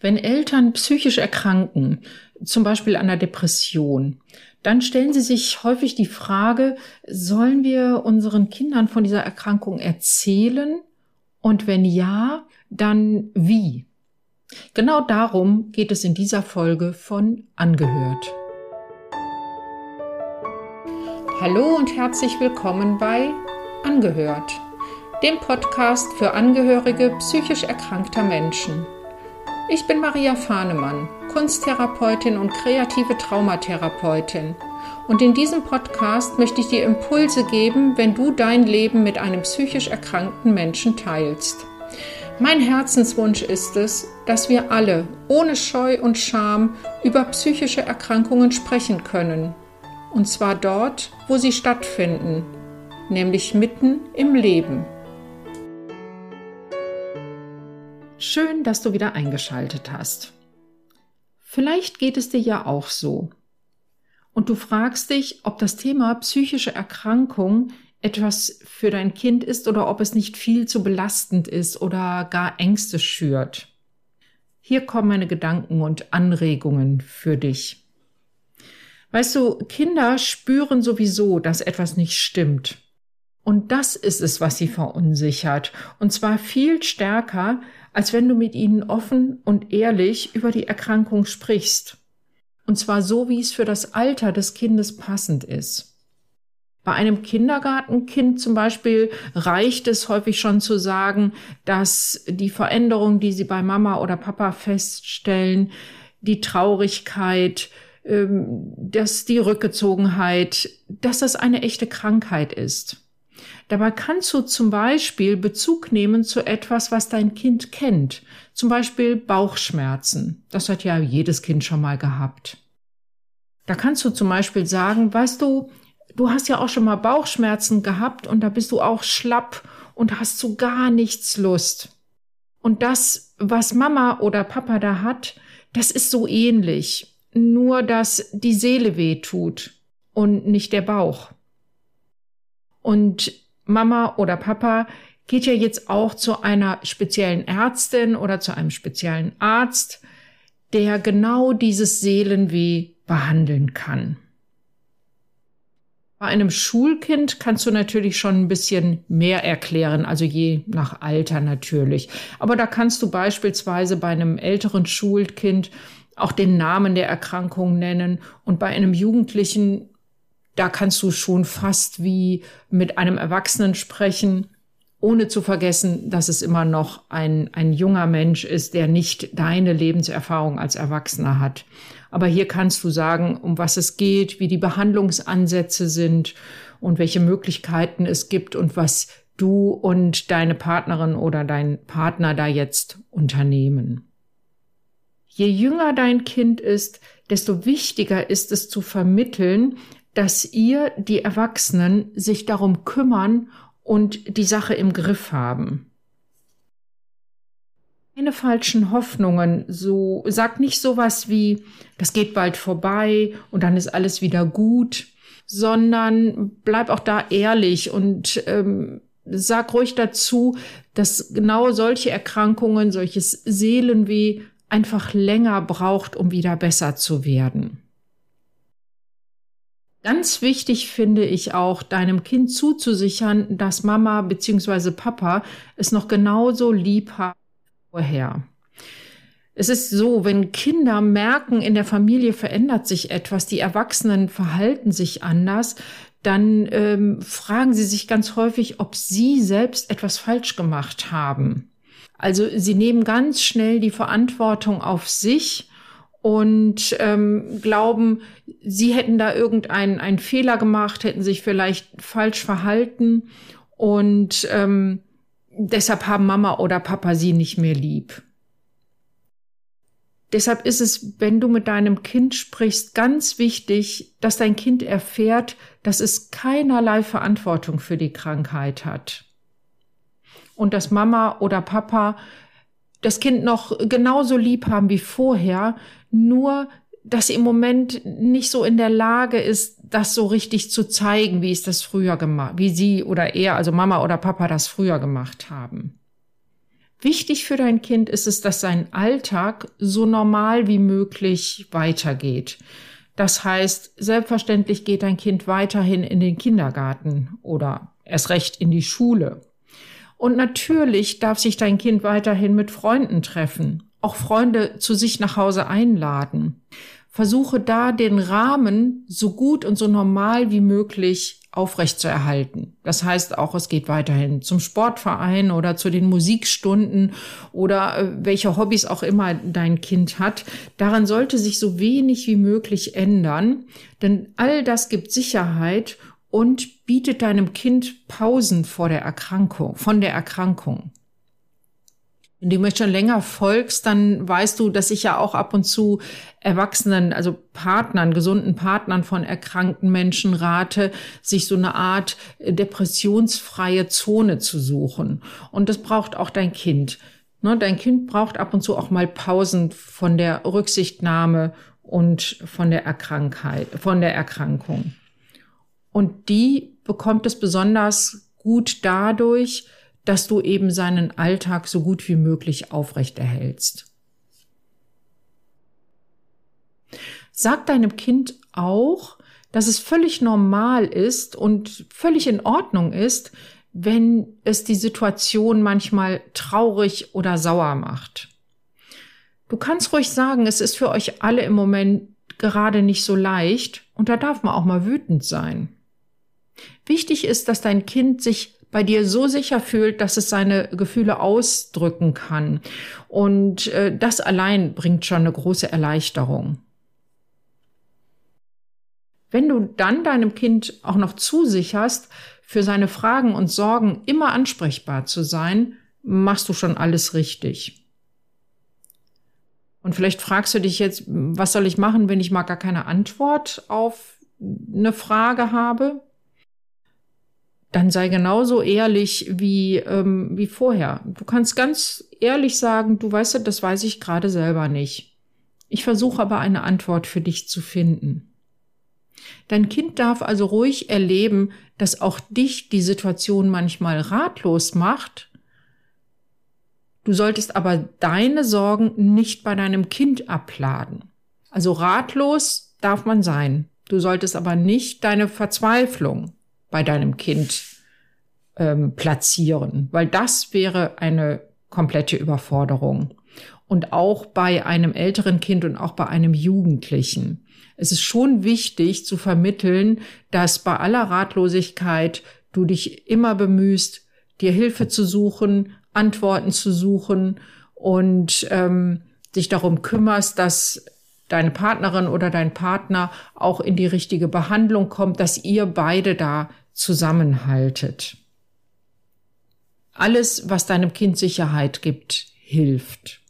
Wenn Eltern psychisch erkranken, zum Beispiel an einer Depression, dann stellen sie sich häufig die Frage, sollen wir unseren Kindern von dieser Erkrankung erzählen? Und wenn ja, dann wie? Genau darum geht es in dieser Folge von Angehört. Hallo und herzlich willkommen bei Angehört, dem Podcast für Angehörige psychisch erkrankter Menschen. Ich bin Maria Fahnemann, Kunsttherapeutin und kreative Traumatherapeutin. Und in diesem Podcast möchte ich dir Impulse geben, wenn du dein Leben mit einem psychisch erkrankten Menschen teilst. Mein Herzenswunsch ist es, dass wir alle ohne Scheu und Scham über psychische Erkrankungen sprechen können. Und zwar dort, wo sie stattfinden, nämlich mitten im Leben. Schön, dass du wieder eingeschaltet hast. Vielleicht geht es dir ja auch so. Und du fragst dich, ob das Thema psychische Erkrankung etwas für dein Kind ist oder ob es nicht viel zu belastend ist oder gar Ängste schürt. Hier kommen meine Gedanken und Anregungen für dich. Weißt du, Kinder spüren sowieso, dass etwas nicht stimmt. Und das ist es, was sie verunsichert. Und zwar viel stärker, als wenn du mit ihnen offen und ehrlich über die Erkrankung sprichst. Und zwar so, wie es für das Alter des Kindes passend ist. Bei einem Kindergartenkind zum Beispiel reicht es häufig schon zu sagen, dass die Veränderung, die sie bei Mama oder Papa feststellen, die Traurigkeit, ähm, dass die Rückgezogenheit, dass das eine echte Krankheit ist. Dabei kannst du zum Beispiel Bezug nehmen zu etwas, was dein Kind kennt. Zum Beispiel Bauchschmerzen. Das hat ja jedes Kind schon mal gehabt. Da kannst du zum Beispiel sagen, weißt du, du hast ja auch schon mal Bauchschmerzen gehabt und da bist du auch schlapp und hast zu gar nichts Lust. Und das, was Mama oder Papa da hat, das ist so ähnlich. Nur, dass die Seele weh tut und nicht der Bauch. Und Mama oder Papa geht ja jetzt auch zu einer speziellen Ärztin oder zu einem speziellen Arzt, der genau dieses Seelenweh behandeln kann. Bei einem Schulkind kannst du natürlich schon ein bisschen mehr erklären, also je nach Alter natürlich. Aber da kannst du beispielsweise bei einem älteren Schulkind auch den Namen der Erkrankung nennen und bei einem Jugendlichen da kannst du schon fast wie mit einem Erwachsenen sprechen, ohne zu vergessen, dass es immer noch ein, ein junger Mensch ist, der nicht deine Lebenserfahrung als Erwachsener hat. Aber hier kannst du sagen, um was es geht, wie die Behandlungsansätze sind und welche Möglichkeiten es gibt und was du und deine Partnerin oder dein Partner da jetzt unternehmen. Je jünger dein Kind ist, desto wichtiger ist es zu vermitteln, dass ihr, die Erwachsenen, sich darum kümmern und die Sache im Griff haben. Keine falschen Hoffnungen, so, sag nicht sowas wie, das geht bald vorbei und dann ist alles wieder gut, sondern bleib auch da ehrlich und ähm, sag ruhig dazu, dass genau solche Erkrankungen, solches Seelenweh einfach länger braucht, um wieder besser zu werden. Ganz wichtig finde ich auch, deinem Kind zuzusichern, dass Mama bzw. Papa es noch genauso lieb hat vorher. Es ist so, wenn Kinder merken, in der Familie verändert sich etwas, die Erwachsenen verhalten sich anders, dann ähm, fragen sie sich ganz häufig, ob sie selbst etwas falsch gemacht haben. Also sie nehmen ganz schnell die Verantwortung auf sich und ähm, glauben, sie hätten da irgendeinen einen Fehler gemacht, hätten sich vielleicht falsch verhalten und ähm, deshalb haben Mama oder Papa sie nicht mehr lieb. Deshalb ist es, wenn du mit deinem Kind sprichst, ganz wichtig, dass dein Kind erfährt, dass es keinerlei Verantwortung für die Krankheit hat. Und dass Mama oder Papa das Kind noch genauso lieb haben wie vorher, nur dass sie im Moment nicht so in der Lage ist, das so richtig zu zeigen, wie es das früher gemacht, wie sie oder er, also Mama oder Papa das früher gemacht haben. Wichtig für dein Kind ist es, dass sein Alltag so normal wie möglich weitergeht. Das heißt, selbstverständlich geht dein Kind weiterhin in den Kindergarten oder erst recht in die Schule. Und natürlich darf sich dein Kind weiterhin mit Freunden treffen, auch Freunde zu sich nach Hause einladen. Versuche da den Rahmen so gut und so normal wie möglich aufrechtzuerhalten. Das heißt auch, es geht weiterhin zum Sportverein oder zu den Musikstunden oder äh, welche Hobbys auch immer dein Kind hat. Daran sollte sich so wenig wie möglich ändern, denn all das gibt Sicherheit und bietet deinem Kind Pausen vor der Erkrankung, von der Erkrankung. Wenn du mir schon länger folgst, dann weißt du, dass ich ja auch ab und zu Erwachsenen, also Partnern, gesunden Partnern von erkrankten Menschen rate, sich so eine Art depressionsfreie Zone zu suchen. Und das braucht auch dein Kind. Ne, dein Kind braucht ab und zu auch mal Pausen von der Rücksichtnahme und von der Erkrankheit, von der Erkrankung. Und die bekommt es besonders gut dadurch, dass du eben seinen Alltag so gut wie möglich aufrechterhältst. Sag deinem Kind auch, dass es völlig normal ist und völlig in Ordnung ist, wenn es die Situation manchmal traurig oder sauer macht. Du kannst ruhig sagen, es ist für euch alle im Moment gerade nicht so leicht und da darf man auch mal wütend sein. Wichtig ist, dass dein Kind sich bei dir so sicher fühlt, dass es seine Gefühle ausdrücken kann. Und äh, das allein bringt schon eine große Erleichterung. Wenn du dann deinem Kind auch noch zusicherst, für seine Fragen und Sorgen immer ansprechbar zu sein, machst du schon alles richtig. Und vielleicht fragst du dich jetzt, was soll ich machen, wenn ich mal gar keine Antwort auf eine Frage habe? Dann sei genauso ehrlich wie, ähm, wie vorher. Du kannst ganz ehrlich sagen, du weißt, das weiß ich gerade selber nicht. Ich versuche aber eine Antwort für dich zu finden. Dein Kind darf also ruhig erleben, dass auch dich die Situation manchmal ratlos macht. Du solltest aber deine Sorgen nicht bei deinem Kind abladen. Also ratlos darf man sein. Du solltest aber nicht deine Verzweiflung bei deinem Kind ähm, platzieren, weil das wäre eine komplette Überforderung. Und auch bei einem älteren Kind und auch bei einem Jugendlichen. Es ist schon wichtig zu vermitteln, dass bei aller Ratlosigkeit du dich immer bemühst, dir Hilfe zu suchen, Antworten zu suchen und ähm, dich darum kümmerst, dass deine Partnerin oder dein Partner auch in die richtige Behandlung kommt, dass ihr beide da zusammenhaltet. Alles, was deinem Kind Sicherheit gibt, hilft.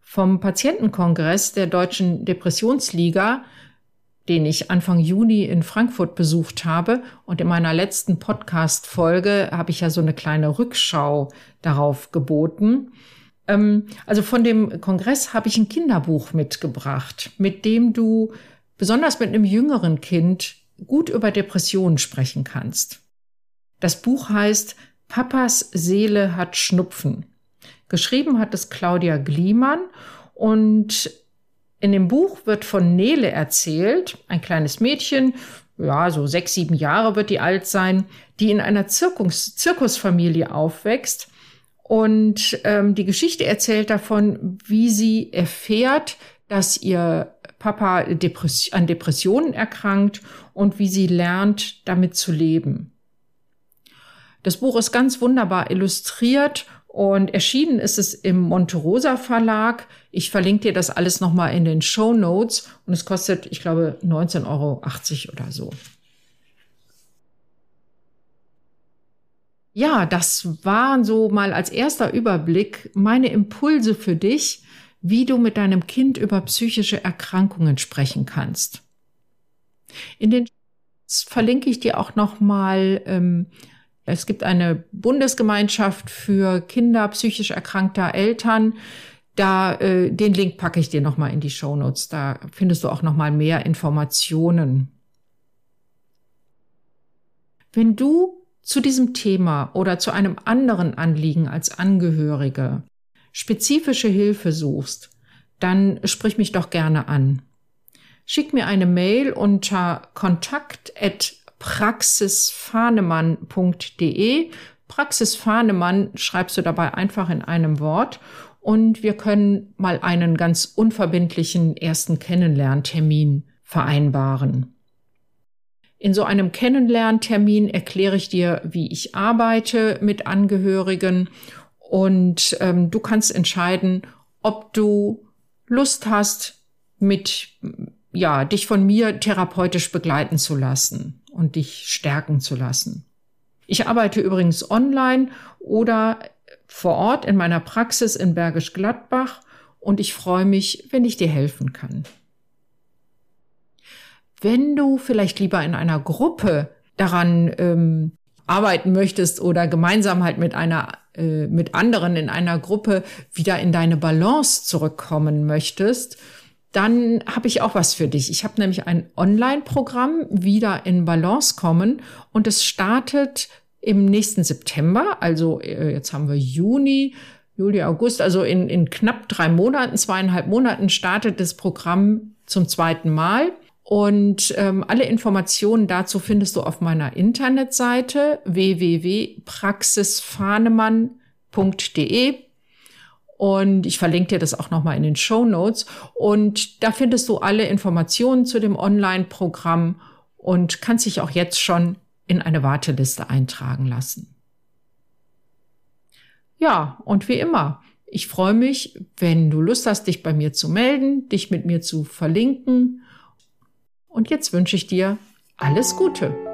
Vom Patientenkongress der Deutschen Depressionsliga, den ich Anfang Juni in Frankfurt besucht habe, und in meiner letzten Podcast-Folge habe ich ja so eine kleine Rückschau darauf geboten. Ähm, also von dem Kongress habe ich ein Kinderbuch mitgebracht, mit dem du besonders mit einem jüngeren Kind gut über Depressionen sprechen kannst. Das Buch heißt Papas Seele hat Schnupfen. Geschrieben hat es Claudia Gliemann und in dem Buch wird von Nele erzählt, ein kleines Mädchen, ja, so sechs, sieben Jahre wird die alt sein, die in einer Zirkus, Zirkusfamilie aufwächst. Und ähm, die Geschichte erzählt davon, wie sie erfährt, dass ihr Papa Depress an Depressionen erkrankt und wie sie lernt, damit zu leben. Das Buch ist ganz wunderbar illustriert und erschienen ist es im Monterosa Verlag. Ich verlinke dir das alles nochmal in den Show Notes und es kostet, ich glaube, 19,80 Euro oder so. Ja, das waren so mal als erster Überblick meine Impulse für dich, wie du mit deinem Kind über psychische Erkrankungen sprechen kannst. In den verlinke ich dir auch noch mal ähm, es gibt eine Bundesgemeinschaft für Kinder psychisch erkrankter Eltern. Da äh, den Link packe ich dir noch mal in die Show Notes. Da findest du auch noch mal mehr Informationen. Wenn du zu diesem Thema oder zu einem anderen Anliegen als Angehörige spezifische Hilfe suchst, dann sprich mich doch gerne an. Schick mir eine Mail unter kontakt@praxisfahnemann.de. Praxis Fahnemann schreibst du dabei einfach in einem Wort und wir können mal einen ganz unverbindlichen ersten Kennenlerntermin vereinbaren. In so einem Kennenlerntermin erkläre ich dir, wie ich arbeite mit Angehörigen und ähm, du kannst entscheiden, ob du Lust hast, mit ja, dich von mir therapeutisch begleiten zu lassen und dich stärken zu lassen. Ich arbeite übrigens online oder vor Ort in meiner Praxis in Bergisch Gladbach und ich freue mich, wenn ich dir helfen kann. Wenn du vielleicht lieber in einer Gruppe daran ähm, arbeiten möchtest oder gemeinsam halt mit einer äh, mit anderen in einer Gruppe wieder in deine Balance zurückkommen möchtest, dann habe ich auch was für dich. Ich habe nämlich ein Online-Programm wieder in Balance kommen und es startet im nächsten September, also äh, jetzt haben wir Juni, Juli, August, also in, in knapp drei Monaten, zweieinhalb Monaten startet das Programm zum zweiten Mal. Und ähm, alle Informationen dazu findest du auf meiner Internetseite www.praxisfahnemann.de. Und ich verlinke dir das auch nochmal in den Show Notes. Und da findest du alle Informationen zu dem Online-Programm und kannst dich auch jetzt schon in eine Warteliste eintragen lassen. Ja, und wie immer, ich freue mich, wenn du Lust hast, dich bei mir zu melden, dich mit mir zu verlinken und jetzt wünsche ich dir alles Gute.